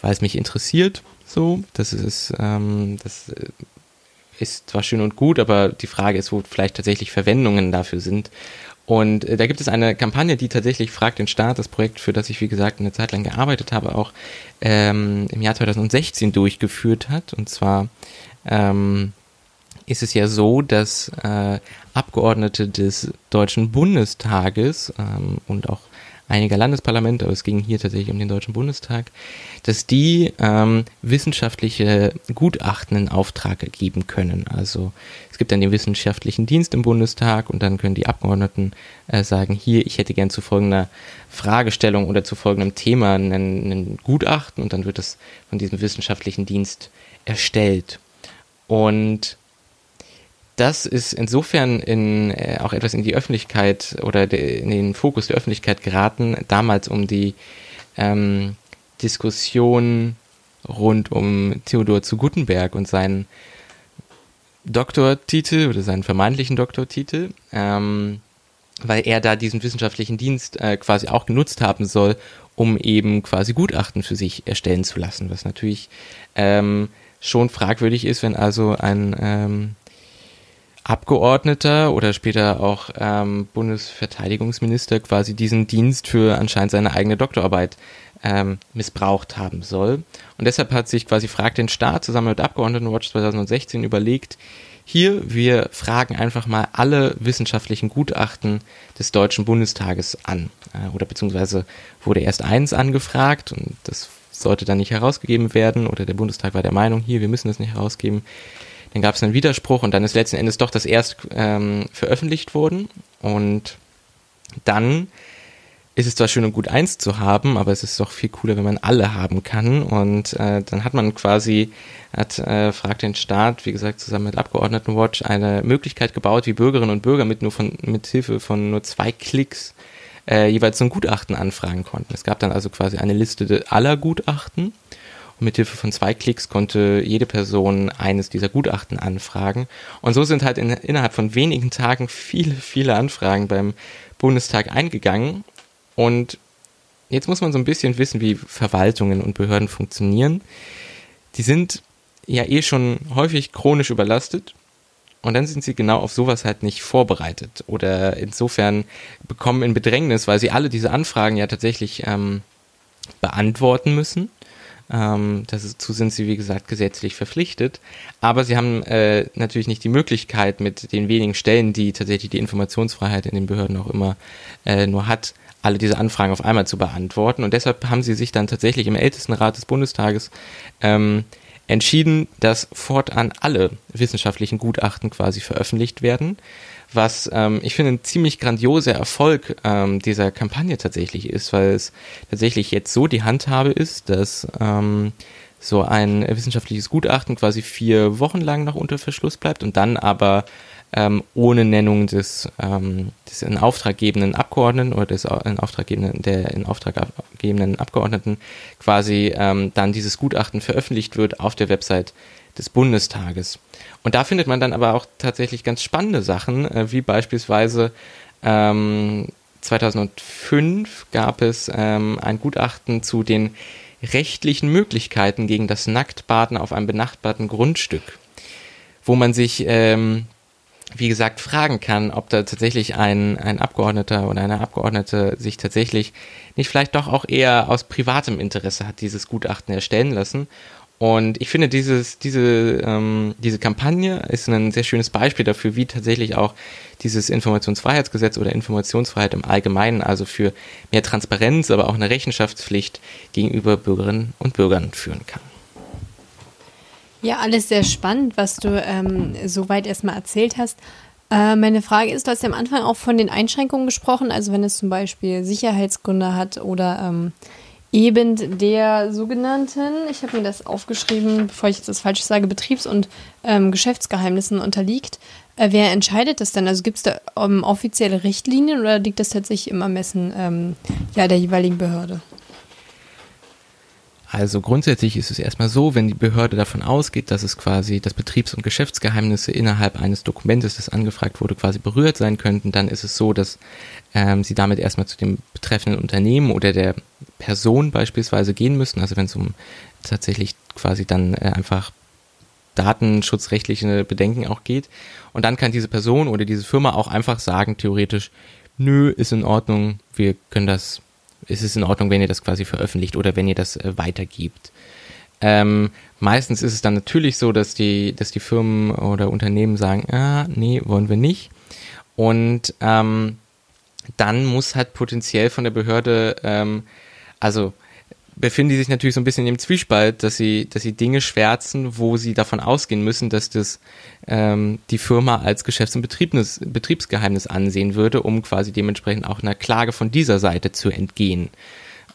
weil es mich interessiert. So, das ist, ähm, das äh, ist zwar schön und gut, aber die Frage ist, wo vielleicht tatsächlich Verwendungen dafür sind. Und äh, da gibt es eine Kampagne, die tatsächlich fragt den Staat, das Projekt, für das ich, wie gesagt, eine Zeit lang gearbeitet habe, auch ähm, im Jahr 2016 durchgeführt hat. Und zwar ähm, ist es ja so, dass äh, Abgeordnete des Deutschen Bundestages ähm, und auch einiger Landesparlamente, aber es ging hier tatsächlich um den Deutschen Bundestag, dass die ähm, wissenschaftliche Gutachten in Auftrag geben können. Also es gibt dann den wissenschaftlichen Dienst im Bundestag und dann können die Abgeordneten äh, sagen, hier, ich hätte gern zu folgender Fragestellung oder zu folgendem Thema einen, einen Gutachten und dann wird das von diesem wissenschaftlichen Dienst erstellt. Und das ist insofern in, äh, auch etwas in die Öffentlichkeit oder de, in den Fokus der Öffentlichkeit geraten, damals um die ähm, Diskussion rund um Theodor zu Guttenberg und seinen Doktortitel oder seinen vermeintlichen Doktortitel, ähm, weil er da diesen wissenschaftlichen Dienst äh, quasi auch genutzt haben soll, um eben quasi Gutachten für sich erstellen zu lassen, was natürlich ähm, schon fragwürdig ist, wenn also ein ähm, Abgeordneter oder später auch ähm, Bundesverteidigungsminister quasi diesen Dienst für anscheinend seine eigene Doktorarbeit ähm, missbraucht haben soll. Und deshalb hat sich quasi Frag den Staat zusammen mit Abgeordnetenwatch 2016 überlegt, hier, wir fragen einfach mal alle wissenschaftlichen Gutachten des Deutschen Bundestages an. Äh, oder beziehungsweise wurde erst eins angefragt und das sollte dann nicht herausgegeben werden oder der Bundestag war der Meinung, hier, wir müssen das nicht herausgeben. Dann gab es einen Widerspruch und dann ist letzten Endes doch das erst ähm, veröffentlicht worden. Und dann ist es zwar schön und gut eins zu haben, aber es ist doch viel cooler, wenn man alle haben kann. Und äh, dann hat man quasi, hat äh, fragt den Staat, wie gesagt, zusammen mit Abgeordnetenwatch, eine Möglichkeit gebaut, wie Bürgerinnen und Bürger mit nur von mit Hilfe von nur zwei Klicks äh, jeweils so ein Gutachten anfragen konnten. Es gab dann also quasi eine Liste aller Gutachten und mit Hilfe von zwei Klicks konnte jede Person eines dieser Gutachten anfragen. Und so sind halt in, innerhalb von wenigen Tagen viele, viele Anfragen beim Bundestag eingegangen. Und jetzt muss man so ein bisschen wissen, wie Verwaltungen und Behörden funktionieren. Die sind ja eh schon häufig chronisch überlastet. Und dann sind sie genau auf sowas halt nicht vorbereitet oder insofern bekommen in Bedrängnis, weil sie alle diese Anfragen ja tatsächlich ähm, beantworten müssen Ähm, dazu sind sie, wie gesagt, gesetzlich verpflichtet. Aber sie haben äh, natürlich nicht die Möglichkeit, mit den wenigen Stellen, die tatsächlich die Informationsfreiheit in den Behörden auch immer äh, nur hat, alle diese Anfragen auf einmal zu beantworten. Und deshalb haben sie sich dann tatsächlich im Ältestenrat des Bundestages ähm, entschieden, dass fortan alle wissenschaftlichen Gutachten quasi veröffentlicht werden, was ähm, ich finde ein ziemlich grandioser Erfolg ähm, dieser Kampagne tatsächlich ist, weil es tatsächlich jetzt so die Handhabe ist, dass ähm, so ein wissenschaftliches Gutachten quasi vier Wochen lang noch unter Verschluss bleibt und dann aber ähm, ohne Nennung des, ähm, des in Auftrag gebenden Abgeordneten oder des in Auftrag gebenden, der in Auftrag gebenden Abgeordneten quasi ähm, dann dieses Gutachten veröffentlicht wird auf der Website des Bundestages. Und da findet man dann aber auch tatsächlich ganz spannende Sachen, äh, wie beispielsweise ähm, 2005 gab es ähm, ein Gutachten zu den rechtlichen Möglichkeiten gegen das Nacktbaden auf einem benachbarten Grundstück, wo man sich ähm, wie gesagt, fragen kann, ob da tatsächlich ein, ein Abgeordneter oder eine Abgeordnete sich tatsächlich nicht vielleicht doch auch eher aus privatem Interesse hat, dieses Gutachten erstellen lassen. Und ich finde, dieses, diese, ähm, diese Kampagne ist ein sehr schönes Beispiel dafür, wie tatsächlich auch dieses Informationsfreiheitsgesetz oder Informationsfreiheit im Allgemeinen, also für mehr Transparenz, aber auch eine Rechenschaftspflicht gegenüber Bürgerinnen und Bürgern führen kann. Ja, alles sehr spannend, was du ähm, soweit erstmal erzählt hast. Äh, meine Frage ist, du hast ja am Anfang auch von den Einschränkungen gesprochen, also wenn es zum Beispiel Sicherheitsgründe hat oder ähm, eben der sogenannten, ich habe mir das aufgeschrieben, bevor ich jetzt das Falsche sage, Betriebs- und ähm, Geschäftsgeheimnissen unterliegt. Äh, wer entscheidet das denn? Also gibt es da ähm, offizielle Richtlinien oder liegt das tatsächlich im Ermessen ähm, ja, der jeweiligen Behörde? Also grundsätzlich ist es erstmal so, wenn die Behörde davon ausgeht, dass es quasi, dass Betriebs- und Geschäftsgeheimnisse innerhalb eines Dokumentes, das angefragt wurde, quasi berührt sein könnten, dann ist es so, dass ähm, sie damit erstmal zu dem betreffenden Unternehmen oder der Person beispielsweise gehen müssen. Also wenn es um tatsächlich quasi dann äh, einfach datenschutzrechtliche Bedenken auch geht. Und dann kann diese Person oder diese Firma auch einfach sagen, theoretisch, nö, ist in Ordnung, wir können das ist es in Ordnung, wenn ihr das quasi veröffentlicht oder wenn ihr das äh, weitergibt. Ähm, meistens ist es dann natürlich so, dass die, dass die Firmen oder Unternehmen sagen, ah, nee, wollen wir nicht. Und ähm, dann muss halt potenziell von der Behörde, ähm, also befinden die sich natürlich so ein bisschen im Zwiespalt, dass sie, dass sie Dinge schwärzen, wo sie davon ausgehen müssen, dass das ähm, die Firma als Geschäfts- und Betriebnis, Betriebsgeheimnis ansehen würde, um quasi dementsprechend auch einer Klage von dieser Seite zu entgehen.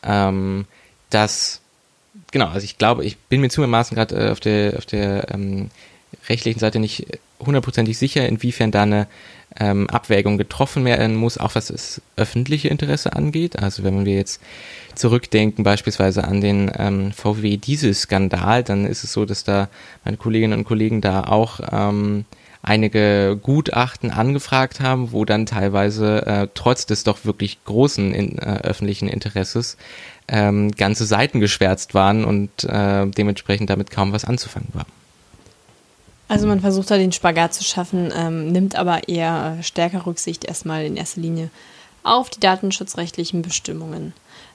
Ähm, das genau, also ich glaube, ich bin mir zugegebenermaßen gerade äh, auf der auf der ähm, rechtlichen Seite nicht hundertprozentig sicher, inwiefern da eine ähm, Abwägung getroffen werden muss, auch was das öffentliche Interesse angeht. Also wenn wir jetzt zurückdenken beispielsweise an den ähm, VW-Diesel-Skandal, dann ist es so, dass da meine Kolleginnen und Kollegen da auch ähm, einige Gutachten angefragt haben, wo dann teilweise äh, trotz des doch wirklich großen in, äh, öffentlichen Interesses ähm, ganze Seiten geschwärzt waren und äh, dementsprechend damit kaum was anzufangen war. Also man versucht da den Spagat zu schaffen, ähm, nimmt aber eher stärker Rücksicht erstmal in erster Linie auf die datenschutzrechtlichen Bestimmungen.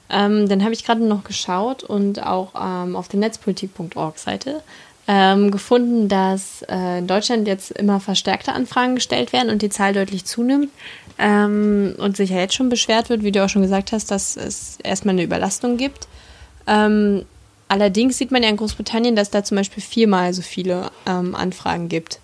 Ähm, dann habe ich gerade noch geschaut und auch ähm, auf der netzpolitik.org-Seite ähm, gefunden, dass äh, in Deutschland jetzt immer verstärkte Anfragen gestellt werden und die Zahl deutlich zunimmt ähm, und sich ja jetzt schon beschwert wird, wie du auch schon gesagt hast, dass es erstmal eine Überlastung gibt. Ähm, Allerdings sieht man ja in Großbritannien, dass da zum Beispiel viermal so viele ähm, Anfragen gibt.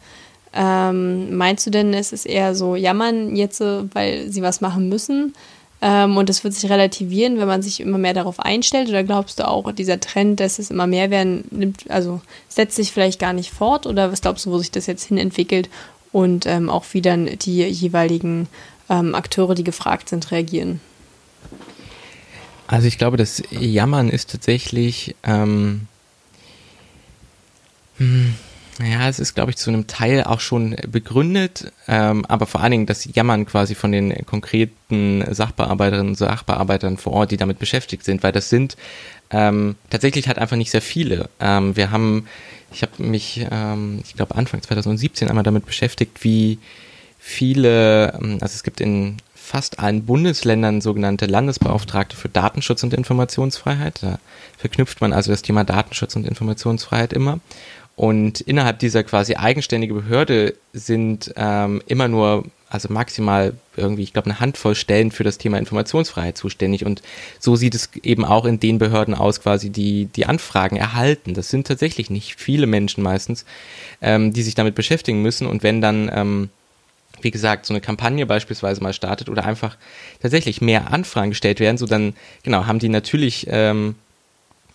Ähm, meinst du denn, es ist eher so jammern jetzt, weil sie was machen müssen? Ähm, und das wird sich relativieren, wenn man sich immer mehr darauf einstellt? Oder glaubst du auch, dieser Trend, dass es immer mehr werden, nimmt, also setzt sich vielleicht gar nicht fort? Oder was glaubst du, wo sich das jetzt hin entwickelt und ähm, auch wie dann die jeweiligen ähm, Akteure, die gefragt sind, reagieren? Also ich glaube, das Jammern ist tatsächlich, ähm, hm, ja, es ist, glaube ich, zu einem Teil auch schon begründet, ähm, aber vor allen Dingen das Jammern quasi von den konkreten Sachbearbeiterinnen und Sachbearbeitern vor Ort, die damit beschäftigt sind, weil das sind ähm, tatsächlich halt einfach nicht sehr viele. Ähm, wir haben, ich habe mich, ähm, ich glaube, Anfang 2017 einmal damit beschäftigt, wie viele, ähm, also es gibt in fast allen Bundesländern sogenannte Landesbeauftragte für Datenschutz und Informationsfreiheit. Da verknüpft man also das Thema Datenschutz und Informationsfreiheit immer. Und innerhalb dieser quasi eigenständige Behörde sind ähm, immer nur, also maximal irgendwie, ich glaube, eine Handvoll Stellen für das Thema Informationsfreiheit zuständig. Und so sieht es eben auch in den Behörden aus, quasi die die Anfragen erhalten. Das sind tatsächlich nicht viele Menschen meistens, ähm, die sich damit beschäftigen müssen. Und wenn dann ähm, wie gesagt, so eine Kampagne beispielsweise mal startet oder einfach tatsächlich mehr Anfragen gestellt werden, so dann, genau, haben die natürlich, ähm,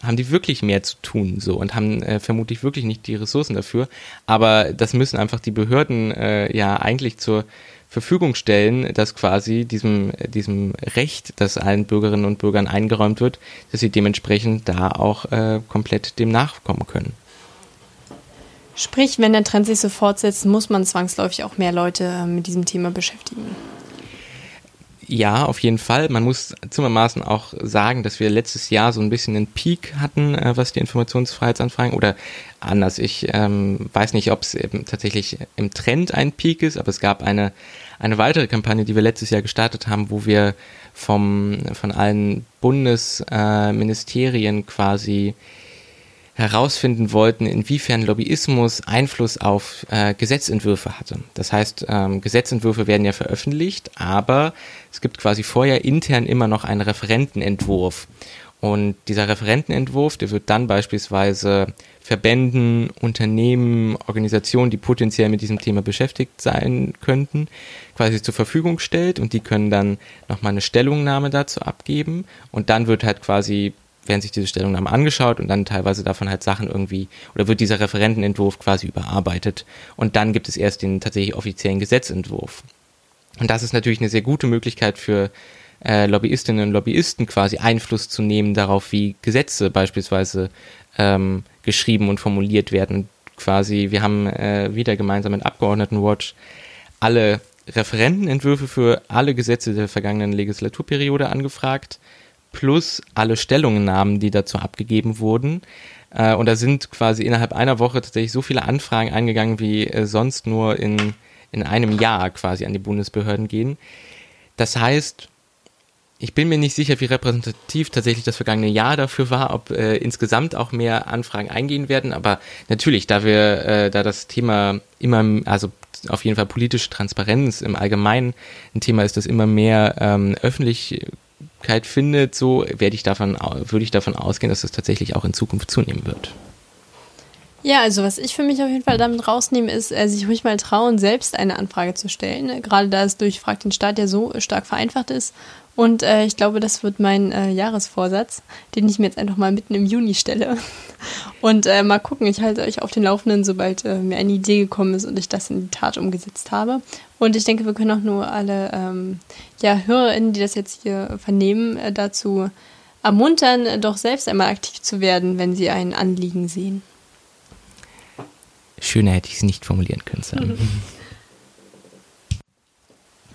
haben die wirklich mehr zu tun, so, und haben äh, vermutlich wirklich nicht die Ressourcen dafür. Aber das müssen einfach die Behörden äh, ja eigentlich zur Verfügung stellen, dass quasi diesem, diesem Recht, das allen Bürgerinnen und Bürgern eingeräumt wird, dass sie dementsprechend da auch äh, komplett dem nachkommen können. Sprich, wenn der Trend sich so fortsetzt, muss man zwangsläufig auch mehr Leute äh, mit diesem Thema beschäftigen. Ja, auf jeden Fall. Man muss zimmermaßen auch sagen, dass wir letztes Jahr so ein bisschen einen Peak hatten, äh, was die Informationsfreiheitsanfragen oder anders. Ich ähm, weiß nicht, ob es tatsächlich im Trend ein Peak ist, aber es gab eine, eine weitere Kampagne, die wir letztes Jahr gestartet haben, wo wir vom, von allen Bundesministerien äh, quasi herausfinden wollten, inwiefern Lobbyismus Einfluss auf äh, Gesetzentwürfe hatte. Das heißt, ähm, Gesetzentwürfe werden ja veröffentlicht, aber es gibt quasi vorher intern immer noch einen Referentenentwurf. Und dieser Referentenentwurf, der wird dann beispielsweise Verbänden, Unternehmen, Organisationen, die potenziell mit diesem Thema beschäftigt sein könnten, quasi zur Verfügung gestellt und die können dann nochmal eine Stellungnahme dazu abgeben und dann wird halt quasi werden sich diese Stellungnahmen angeschaut und dann teilweise davon halt Sachen irgendwie, oder wird dieser Referentenentwurf quasi überarbeitet und dann gibt es erst den tatsächlich offiziellen Gesetzentwurf. Und das ist natürlich eine sehr gute Möglichkeit für äh, Lobbyistinnen und Lobbyisten quasi Einfluss zu nehmen darauf, wie Gesetze beispielsweise ähm, geschrieben und formuliert werden. Quasi, wir haben äh, wieder gemeinsam mit Abgeordnetenwatch alle Referentenentwürfe für alle Gesetze der vergangenen Legislaturperiode angefragt plus alle Stellungnahmen, die dazu abgegeben wurden. Äh, und da sind quasi innerhalb einer Woche tatsächlich so viele Anfragen eingegangen, wie äh, sonst nur in, in einem Jahr quasi an die Bundesbehörden gehen. Das heißt, ich bin mir nicht sicher, wie repräsentativ tatsächlich das vergangene Jahr dafür war, ob äh, insgesamt auch mehr Anfragen eingehen werden. Aber natürlich, da wir, äh, da das Thema immer, also auf jeden Fall politische Transparenz im Allgemeinen ein Thema ist, das immer mehr ähm, öffentlich findet, so werde ich davon, würde ich davon ausgehen, dass das tatsächlich auch in Zukunft zunehmen wird. Ja, also was ich für mich auf jeden Fall damit rausnehme, ist, äh, sich ruhig mal trauen, selbst eine Anfrage zu stellen. Gerade da es durch Frag den Staat ja so stark vereinfacht ist und äh, ich glaube, das wird mein äh, Jahresvorsatz, den ich mir jetzt einfach mal mitten im Juni stelle. Und äh, mal gucken, ich halte euch auf den Laufenden, sobald äh, mir eine Idee gekommen ist und ich das in die Tat umgesetzt habe. Und ich denke, wir können auch nur alle ähm, ja, HörerInnen, die das jetzt hier vernehmen, äh, dazu ermuntern, doch selbst einmal aktiv zu werden, wenn sie ein Anliegen sehen. Schöner hätte ich es nicht formulieren können. Mhm.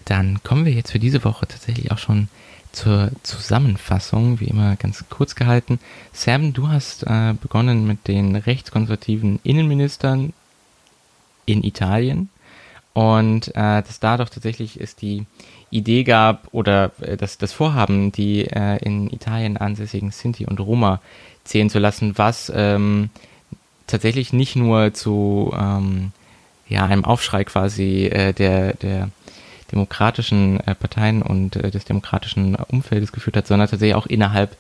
Dann kommen wir jetzt für diese Woche tatsächlich auch schon zur Zusammenfassung, wie immer ganz kurz gehalten. Sam, du hast äh, begonnen mit den rechtskonservativen Innenministern in Italien und äh, dass da doch tatsächlich es die Idee gab oder äh, das, das Vorhaben, die äh, in Italien ansässigen Sinti und Roma zählen zu lassen, was ähm, tatsächlich nicht nur zu ähm, ja, einem Aufschrei quasi äh, der, der demokratischen äh, Parteien und äh, des demokratischen Umfeldes geführt hat, sondern tatsächlich auch innerhalb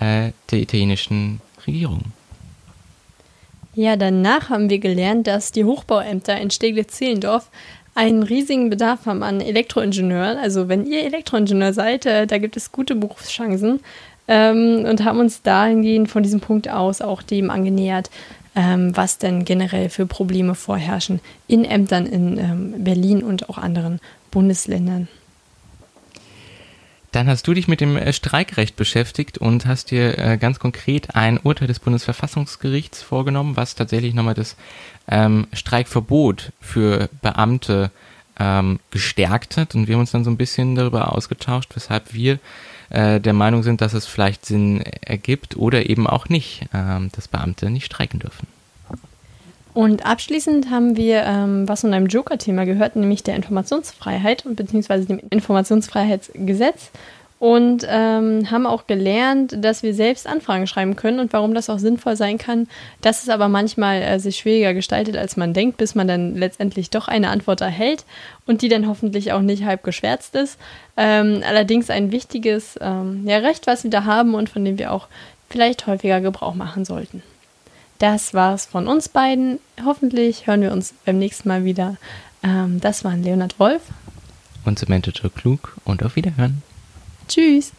äh, der italienischen Regierung. Ja, danach haben wir gelernt, dass die Hochbauämter in Steglitz-Zehlendorf einen riesigen Bedarf haben an Elektroingenieuren. Also wenn ihr Elektroingenieur seid, äh, da gibt es gute Berufschancen ähm, und haben uns dahingehend von diesem Punkt aus auch dem angenähert, ähm, was denn generell für Probleme vorherrschen in Ämtern in ähm, Berlin und auch anderen Bundesländern. Dann hast du dich mit dem äh, Streikrecht beschäftigt und hast dir äh, ganz konkret ein Urteil des Bundesverfassungsgerichts vorgenommen, was tatsächlich nochmal das ähm, Streikverbot für Beamte ähm, gestärkt hat. Und wir haben uns dann so ein bisschen darüber ausgetauscht, weshalb wir äh, der Meinung sind, dass es vielleicht Sinn ergibt oder eben auch nicht, ähm, dass Beamte nicht streiken dürfen. Und abschließend haben wir ähm, was von einem Joker-Thema gehört, nämlich der Informationsfreiheit und beziehungsweise dem Informationsfreiheitsgesetz. Und ähm, haben auch gelernt, dass wir selbst Anfragen schreiben können und warum das auch sinnvoll sein kann, dass es aber manchmal äh, sich schwieriger gestaltet, als man denkt, bis man dann letztendlich doch eine Antwort erhält und die dann hoffentlich auch nicht halb geschwärzt ist. Ähm, allerdings ein wichtiges ähm, ja, Recht, was wir da haben und von dem wir auch vielleicht häufiger Gebrauch machen sollten. Das war's von uns beiden. Hoffentlich hören wir uns beim nächsten Mal wieder. Ähm, das waren Leonard Wolf und Samantha Klug und auf Wiederhören. Tschüss.